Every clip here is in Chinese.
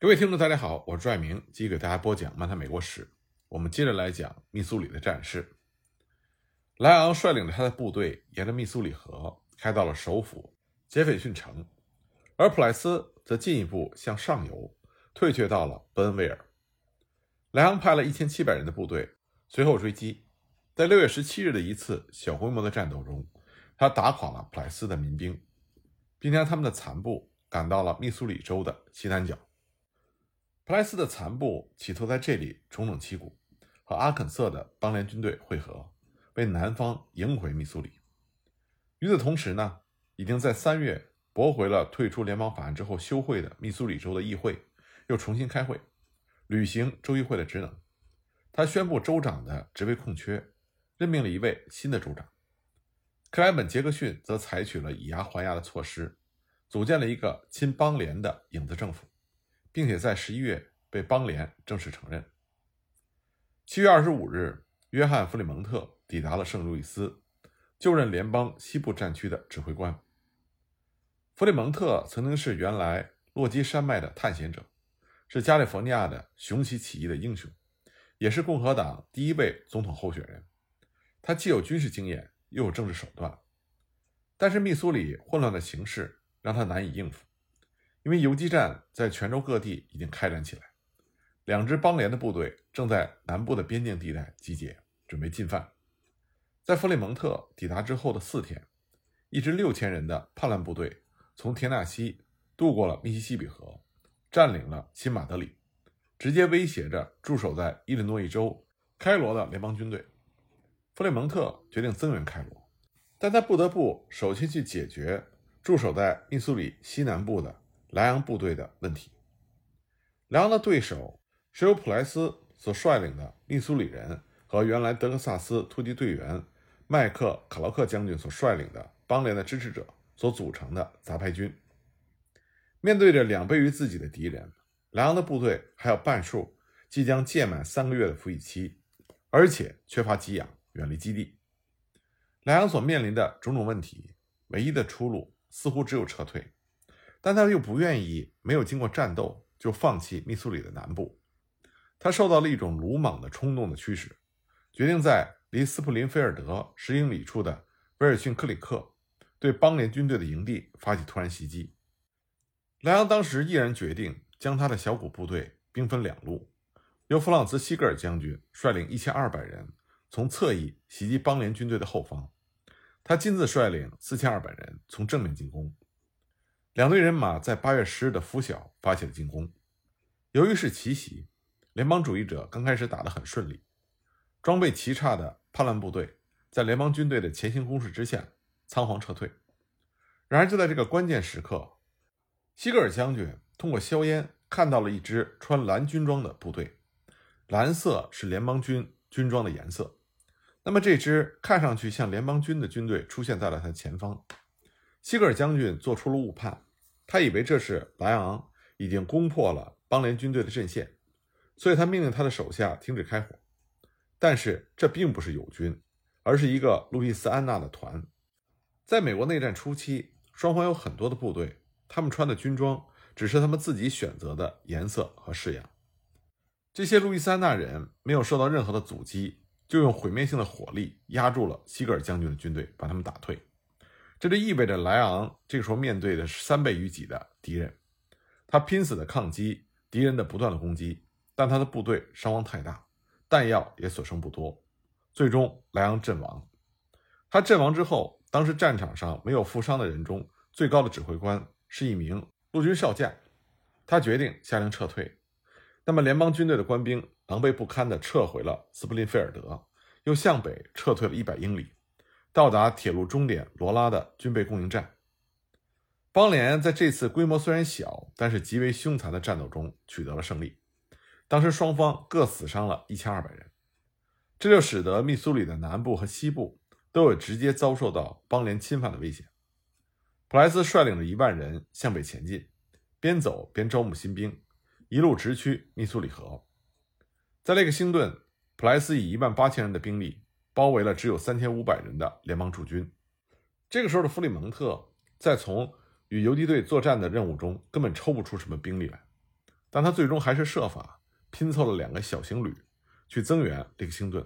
各位听众，大家好，我是朱爱明，继续给大家播讲《漫谈美国史》。我们接着来讲密苏里的战事。莱昂率领着他的部队沿着密苏里河开到了首府杰斐逊城，而普莱斯则进一步向上游退却到了伯恩威尔。莱昂派了一千七百人的部队随后追击，在六月十七日的一次小规模的战斗中，他打垮了普莱斯的民兵，并将他们的残部赶到了密苏里州的西南角。普莱斯的残部企图在这里重整旗鼓，和阿肯色的邦联军队会合，为南方赢回密苏里。与此同时呢，已经在三月驳回了退出联邦法案之后休会的密苏里州的议会，又重新开会，履行州议会的职能。他宣布州长的职位空缺，任命了一位新的州长。克莱本·杰克逊则采取了以牙还牙的措施，组建了一个亲邦联的影子政府。并且在十一月被邦联正式承认。七月二十五日，约翰·弗里蒙特抵达了圣路易斯，就任联邦西部战区的指挥官。弗里蒙特曾经是原来落基山脉的探险者，是加利福尼亚的雄起起义的英雄，也是共和党第一位总统候选人。他既有军事经验，又有政治手段。但是密苏里混乱的形势让他难以应付。因为游击战在全州各地已经开展起来，两支邦联的部队正在南部的边境地带集结，准备进犯。在弗里蒙特抵达之后的四天，一支六千人的叛乱部队从田纳西渡过了密西西比河，占领了新马德里，直接威胁着驻守在伊利诺伊州开罗的联邦军队。弗里蒙特决定增援开罗，但他不得不首先去解决驻守在密苏里西南部的。莱昂部队的问题。莱昂的对手是由普莱斯所率领的密苏里人和原来德克萨斯突击队员麦克卡劳克将军所率领的邦联的支持者所组成的杂牌军。面对着两倍于自己的敌人，莱昂的部队还有半数即将届满三个月的服役期，而且缺乏给养，远离基地。莱昂所面临的种种问题，唯一的出路似乎只有撤退。但他又不愿意没有经过战斗就放弃密苏里的南部，他受到了一种鲁莽的冲动的驱使，决定在离斯普林菲尔德十英里处的威尔逊克里克对邦联军队的营地发起突然袭击。莱昂当时毅然决定将他的小股部队兵分两路，由弗朗茨·西格尔将军率领一千二百人从侧翼袭击邦联军队的后方，他亲自率领四千二百人从正面进攻。两队人马在八月十日的拂晓发起了进攻。由于是奇袭，联邦主义者刚开始打得很顺利，装备奇差的叛乱部队在联邦军队的前行攻势之下仓皇撤退。然而就在这个关键时刻，西格尔将军通过硝烟看到了一支穿蓝军装的部队，蓝色是联邦军军装的颜色。那么这支看上去像联邦军的军队出现在了他的前方。西格尔将军做出了误判，他以为这是莱昂已经攻破了邦联军队的阵线，所以他命令他的手下停止开火。但是这并不是友军，而是一个路易斯安那的团。在美国内战初期，双方有很多的部队，他们穿的军装只是他们自己选择的颜色和式样。这些路易斯安那人没有受到任何的阻击，就用毁灭性的火力压住了西格尔将军的军队，把他们打退。这就意味着莱昂这个时候面对的是三倍于己的敌人，他拼死的抗击敌人的不断的攻击，但他的部队伤亡太大，弹药也所剩不多，最终莱昂阵亡。他阵亡之后，当时战场上没有负伤的人中最高的指挥官是一名陆军少将，他决定下令撤退。那么联邦军队的官兵狼狈不堪地撤回了斯普林菲尔德，又向北撤退了一百英里。到达铁路终点罗拉的军备供应站。邦联在这次规模虽然小，但是极为凶残的战斗中取得了胜利。当时双方各死伤了一千二百人，这就使得密苏里的南部和西部都有直接遭受到邦联侵犯的危险。普莱斯率领着一万人向北前进，边走边招募新兵，一路直趋密苏里河。在那个星顿，普莱斯以一万八千人的兵力。包围了只有三千五百人的联邦驻军。这个时候的弗里蒙特在从与游击队作战的任务中根本抽不出什么兵力来。但他最终还是设法拼凑了两个小型旅去增援利克星顿。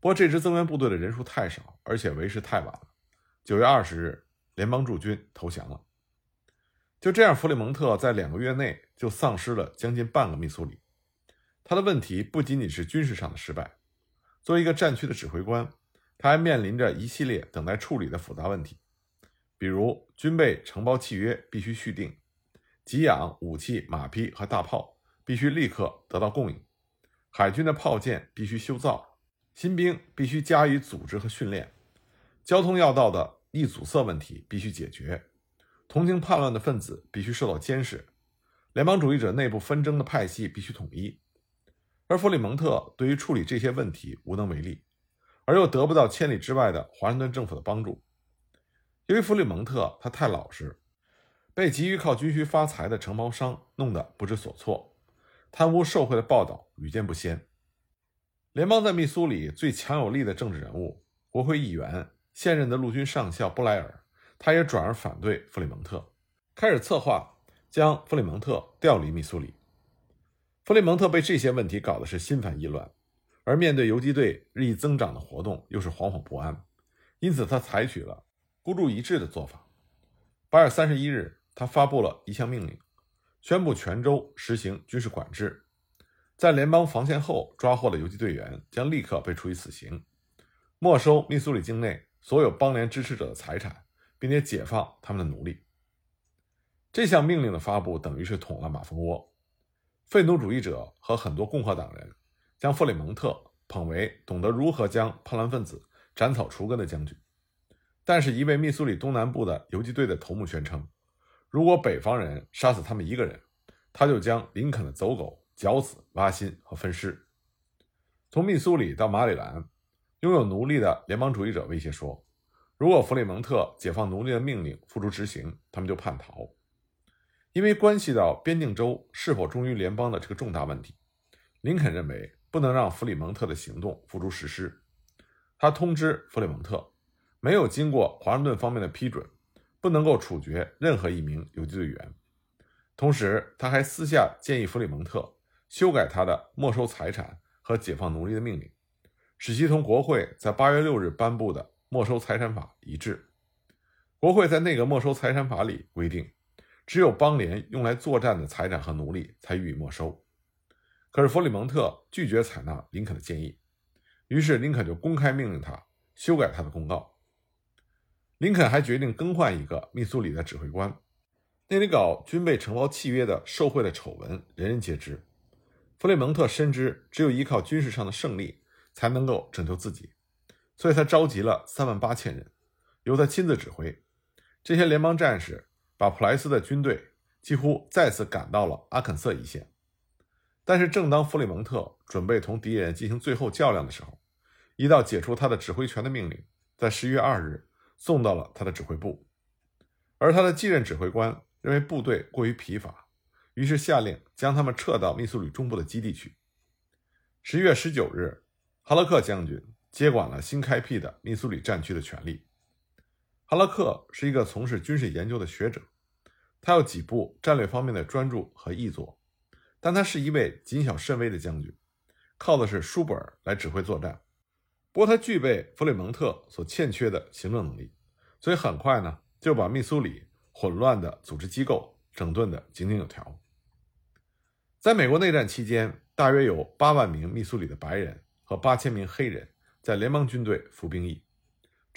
不过这支增援部队的人数太少，而且为时太晚了。九月二十日，联邦驻军投降了。就这样，弗里蒙特在两个月内就丧失了将近半个密苏里。他的问题不仅仅是军事上的失败，作为一个战区的指挥官，他还面临着一系列等待处理的复杂问题，比如军备承包契约必须续订，给养武器、马匹和大炮必须立刻得到供应，海军的炮舰必须修造，新兵必须加以组织和训练，交通要道的易阻塞问题必须解决。同情叛乱的分子必须受到监视，联邦主义者内部纷争的派系必须统一，而弗里蒙特对于处理这些问题无能为力，而又得不到千里之外的华盛顿政府的帮助。由于弗里蒙特他太老实，被急于靠军需发财的承包商弄得不知所措，贪污受贿的报道屡见不鲜。联邦在密苏里最强有力的政治人物，国会议员，现任的陆军上校布莱尔。他也转而反对弗里蒙特，开始策划将弗里蒙特调离密苏里。弗雷蒙特被这些问题搞得是心烦意乱，而面对游击队日益增长的活动，又是惶惶不安，因此他采取了孤注一掷的做法。八月三十一日，他发布了一项命令，宣布全州实行军事管制，在联邦防线后抓获的游击队员将立刻被处以死刑，没收密苏里境内所有邦联支持者的财产。并且解放他们的奴隶。这项命令的发布等于是捅了马蜂窝。废奴主义者和很多共和党人将弗里蒙特捧为懂得如何将叛乱分子斩草除根的将军。但是，一位密苏里东南部的游击队的头目宣称，如果北方人杀死他们一个人，他就将林肯的走狗绞死、挖心和分尸。从密苏里到马里兰，拥有奴隶的联邦主义者威胁说。如果弗里蒙特解放奴隶的命令付诸执行，他们就叛逃。因为关系到边境州是否忠于联邦的这个重大问题，林肯认为不能让弗里蒙特的行动付诸实施。他通知弗里蒙特，没有经过华盛顿方面的批准，不能够处决任何一名游击队员。同时，他还私下建议弗里蒙特修改他的没收财产和解放奴隶的命令，使其同国会在八月六日颁布的。没收财产法一致，国会在那个没收财产法里规定，只有邦联用来作战的财产和奴隶才予以没收。可是弗里蒙特拒绝采纳林肯的建议，于是林肯就公开命令他修改他的公告。林肯还决定更换一个密苏里的指挥官。那里搞军备承包契约的受贿的丑闻人人皆知，弗里蒙特深知只有依靠军事上的胜利才能够拯救自己。所以他召集了三万八千人，由他亲自指挥。这些联邦战士把普莱斯的军队几乎再次赶到了阿肯色一线。但是，正当弗里蒙特准备同敌人进行最后较量的时候，一道解除他的指挥权的命令在十一月二日送到了他的指挥部。而他的继任指挥官认为部队过于疲乏，于是下令将他们撤到密苏里中部的基地去。十一月十九日，哈勒克将军。接管了新开辟的密苏里战区的权利。哈拉克是一个从事军事研究的学者，他有几部战略方面的专著和译作，但他是一位谨小慎微的将军，靠的是书本来指挥作战。不过他具备弗里蒙特所欠缺的行政能力，所以很快呢就把密苏里混乱的组织机构整顿得井井有条。在美国内战期间，大约有八万名密苏里的白人和八千名黑人。在联邦军队服兵役，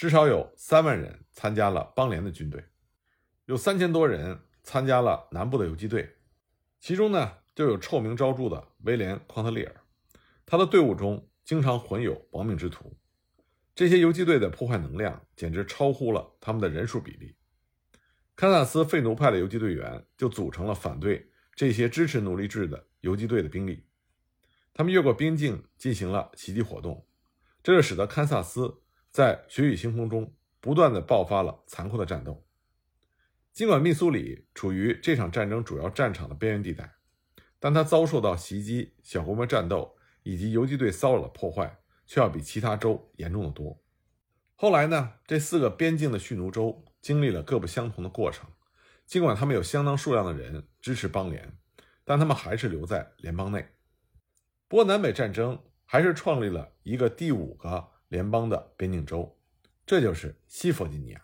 至少有三万人参加了邦联的军队，有三千多人参加了南部的游击队，其中呢就有臭名昭著的威廉·匡特利尔，他的队伍中经常混有亡命之徒。这些游击队的破坏能量简直超乎了他们的人数比例。堪萨斯废奴派的游击队员就组成了反对这些支持奴隶制的游击队的兵力，他们越过边境进行了袭击活动。这就使得堪萨斯在血雨腥风中不断的爆发了残酷的战斗。尽管密苏里处于这场战争主要战场的边缘地带，但它遭受到袭击、小规模战斗以及游击队骚扰的破坏，却要比其他州严重的多。后来呢，这四个边境的蓄奴州经历了各不相同的过程。尽管他们有相当数量的人支持邦联，但他们还是留在联邦内。不过，南北战争还是创立了一个第五个联邦的边境州，这就是西弗吉尼亚。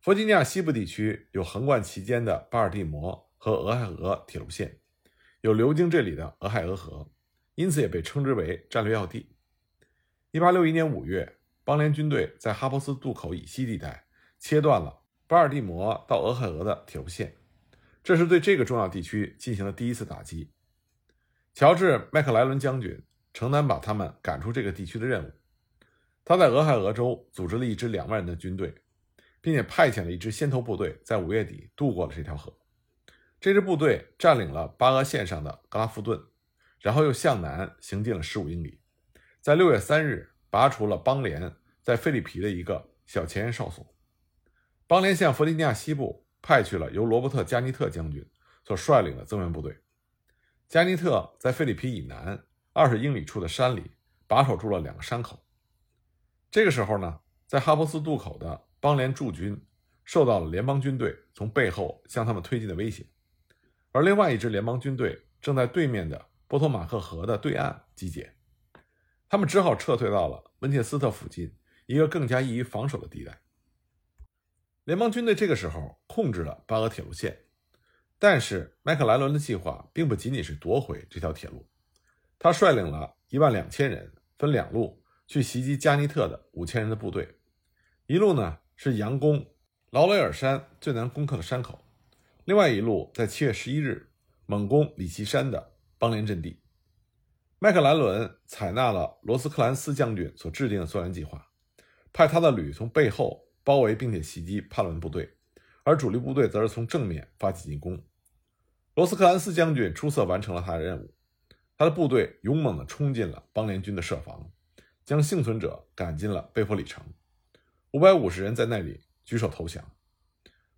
弗吉尼亚西部地区有横贯其间的巴尔的摩和俄亥俄铁路线，有流经这里的俄亥俄河，因此也被称之为战略要地。1861年5月，邦联军队在哈珀斯渡口以西地带切断了巴尔的摩到俄亥俄的铁路线，这是对这个重要地区进行了第一次打击。乔治·麦克莱伦将军承担把他们赶出这个地区的任务，他在俄亥俄州组织了一支两万人的军队。并且派遣了一支先头部队，在五月底渡过了这条河。这支部队占领了巴俄线上的格拉夫顿，然后又向南行进了十五英里，在六月三日拔除了邦联在菲利皮的一个小前沿哨所。邦联向弗吉尼亚西部派去了由罗伯特·加尼特将军所率领的增援部队。加尼特在菲利皮以南二十英里处的山里把守住了两个山口。这个时候呢，在哈珀斯渡口的。邦联驻军受到了联邦军队从背后向他们推进的威胁，而另外一支联邦军队正在对面的波托马克河的对岸集结，他们只好撤退到了温切斯特附近一个更加易于防守的地带。联邦军队这个时候控制了巴俄铁路线，但是麦克莱伦的计划并不仅仅是夺回这条铁路，他率领了一万两千人，分两路去袭击加尼特的五千人的部队，一路呢。是佯攻劳雷尔山最难攻克的山口，另外一路在七月十一日猛攻里奇山的邦联阵地。麦克莱伦采纳了罗斯克兰斯将军所制定的作战计划，派他的旅从背后包围并且袭击叛乱部队，而主力部队则是从正面发起进攻。罗斯克兰斯将军出色完成了他的任务，他的部队勇猛地冲进了邦联军的设防，将幸存者赶进了贝弗里城。五百五十人在那里举手投降，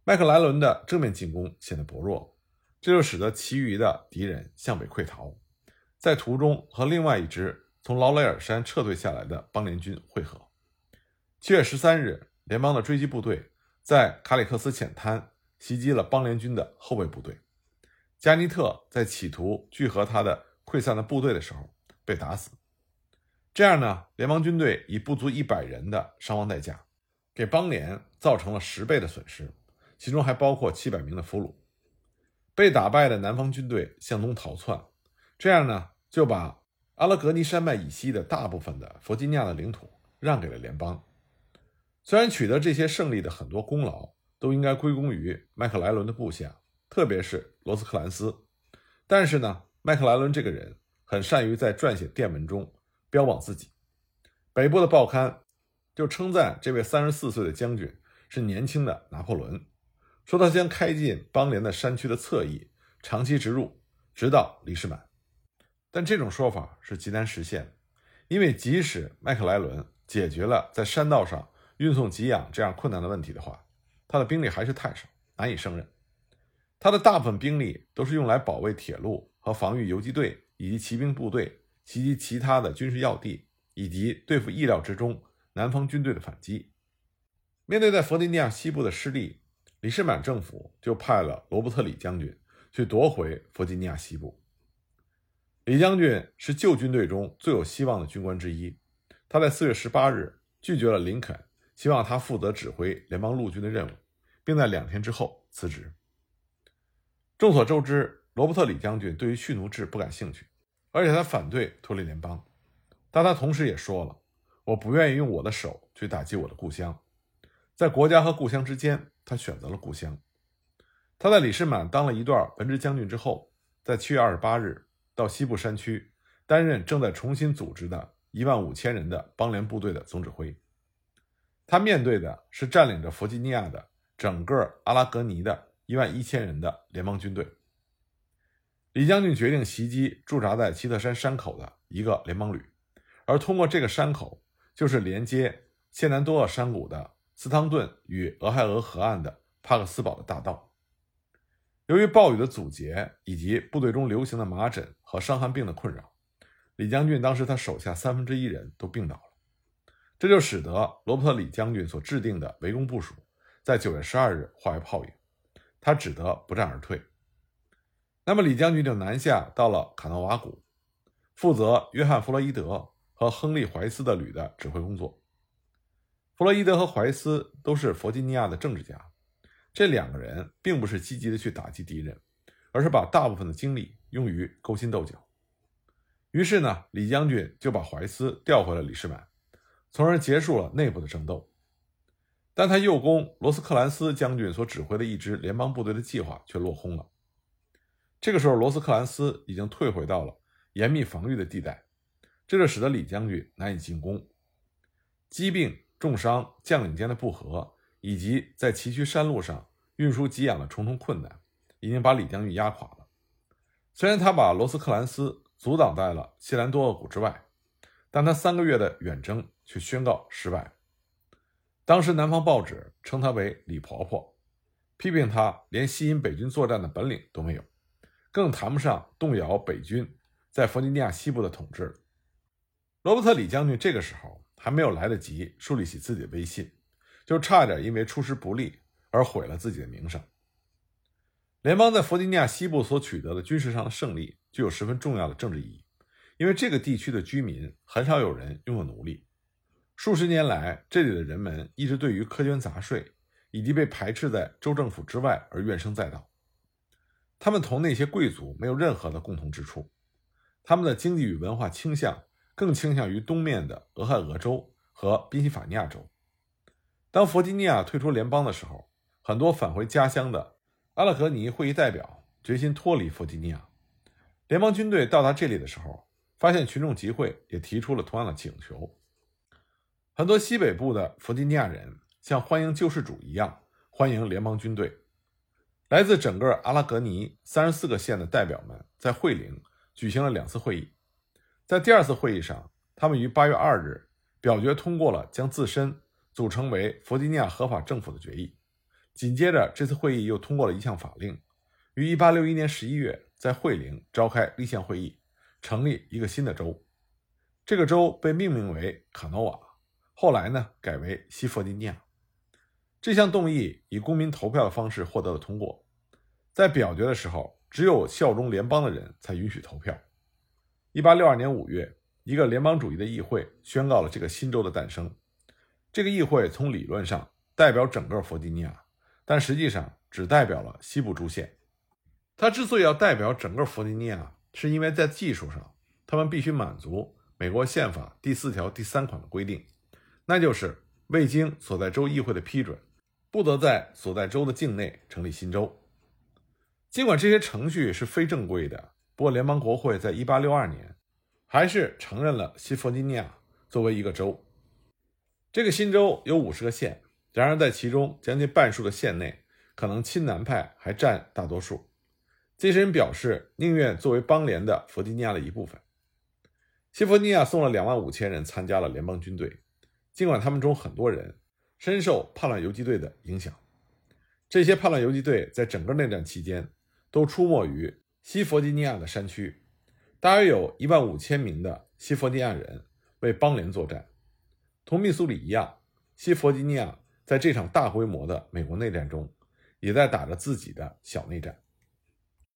麦克莱伦的正面进攻显得薄弱，这就使得其余的敌人向北溃逃，在途中和另外一支从劳雷尔山撤退下来的邦联军会合。七月十三日，联邦的追击部队在卡里克斯浅滩袭击了邦联军的后备部队，加尼特在企图聚合他的溃散的部队的时候被打死。这样呢，联邦军队以不足一百人的伤亡代价。给邦联造成了十倍的损失，其中还包括七百名的俘虏。被打败的南方军队向东逃窜，这样呢就把阿拉格尼山脉以西的大部分的弗吉尼亚的领土让给了联邦。虽然取得这些胜利的很多功劳都应该归功于麦克莱伦的部下，特别是罗斯克兰斯，但是呢，麦克莱伦这个人很善于在撰写电文中标榜自己。北部的报刊。就称赞这位三十四岁的将军是年轻的拿破仑，说他将开进邦联的山区的侧翼，长期植入，直到李士满。但这种说法是极难实现，因为即使麦克莱伦解决了在山道上运送给养这样困难的问题的话，他的兵力还是太少，难以胜任。他的大部分兵力都是用来保卫铁路和防御游击队以及骑兵部队袭击其他的军事要地，以及对付意料之中。南方军队的反击，面对在弗吉尼亚西部的失利，李士满政府就派了罗伯特·李将军去夺回弗吉尼亚西部。李将军是旧军队中最有希望的军官之一，他在四月十八日拒绝了林肯希望他负责指挥联邦陆军的任务，并在两天之后辞职。众所周知，罗伯特·李将军对于蓄奴制不感兴趣，而且他反对脱离联邦，但他同时也说了。我不愿意用我的手去打击我的故乡，在国家和故乡之间，他选择了故乡。他在李士满当了一段文职将军之后，在七月二十八日到西部山区担任正在重新组织的一万五千人的邦联部队的总指挥。他面对的是占领着弗吉尼亚的整个阿拉格尼的一万一千人的联邦军队。李将军决定袭击驻扎在奇特山山口的一个联邦旅，而通过这个山口。就是连接谢南多厄山谷的斯汤顿与俄亥俄河岸的帕克斯堡的大道。由于暴雨的阻截以及部队中流行的麻疹和伤寒病的困扰，李将军当时他手下三分之一人都病倒了，这就使得罗伯特李将军所制定的围攻部署在九月十二日化为泡影，他只得不战而退。那么李将军就南下到了卡诺瓦谷，负责约翰·弗洛伊德和亨利·怀斯的旅的指挥工作。弗洛伊德和怀斯都是弗吉尼亚的政治家，这两个人并不是积极的去打击敌人，而是把大部分的精力用于勾心斗角。于是呢，李将军就把怀斯调回了里士满，从而结束了内部的争斗。但他右攻罗斯克兰斯将军所指挥的一支联邦部队的计划却落空了。这个时候，罗斯克兰斯已经退回到了严密防御的地带，这就使得李将军难以进攻。疾病、重伤、将领间的不和，以及在崎岖山路上运输给养的重重困难，已经把李将军压垮了。虽然他把罗斯克兰斯阻挡在了谢兰多厄谷之外，但他三个月的远征却宣告失败。当时南方报纸称他为“李婆婆”，批评他连吸引北军作战的本领都没有，更谈不上动摇北军在弗吉尼亚西部的统治。罗伯特·李将军这个时候还没有来得及树立起自己的威信，就差点因为出师不利而毁了自己的名声。联邦在弗吉尼亚西部所取得的军事上的胜利具有十分重要的政治意义，因为这个地区的居民很少有人拥有奴隶。数十年来，这里的人们一直对于苛捐杂税以及被排斥在州政府之外而怨声载道。他们同那些贵族没有任何的共同之处，他们的经济与文化倾向更倾向于东面的俄亥俄州和宾夕法尼亚州。当弗吉尼亚退出联邦的时候，很多返回家乡的阿勒格尼会议代表决心脱离弗吉尼亚。联邦军队到达这里的时候，发现群众集会也提出了同样的请求。很多西北部的弗吉尼亚人像欢迎救世主一样欢迎联邦军队。来自整个阿拉格尼三十四个县的代表们在惠灵举行了两次会议。在第二次会议上，他们于八月二日表决通过了将自身组成为弗吉尼亚合法政府的决议。紧接着，这次会议又通过了一项法令，于一八六一年十一月在惠灵召开立宪会议，成立一个新的州。这个州被命名为卡诺瓦。后来呢，改为西弗吉尼亚。这项动议以公民投票的方式获得了通过。在表决的时候，只有效忠联邦的人才允许投票。一八六二年五月，一个联邦主义的议会宣告了这个新州的诞生。这个议会从理论上代表整个弗吉尼亚，但实际上只代表了西部诸县。它之所以要代表整个弗吉尼亚，是因为在技术上，他们必须满足美国宪法第四条第三款的规定。那就是未经所在州议会的批准，不得在所在州的境内成立新州。尽管这些程序是非正规的，不过联邦国会在1862年还是承认了西弗吉尼亚作为一个州。这个新州有五十个县，然而在其中将近半数的县内，可能亲南派还占大多数。这些人表示宁愿作为邦联的弗吉尼亚的一部分。西弗吉尼亚送了两万五千人参加了联邦军队。尽管他们中很多人深受叛乱游击队的影响，这些叛乱游击队在整个内战期间都出没于西弗吉尼亚的山区，大约有一万五千名的西弗吉尼亚人为邦联作战。同密苏里一样，西弗吉尼亚在这场大规模的美国内战中，也在打着自己的小内战。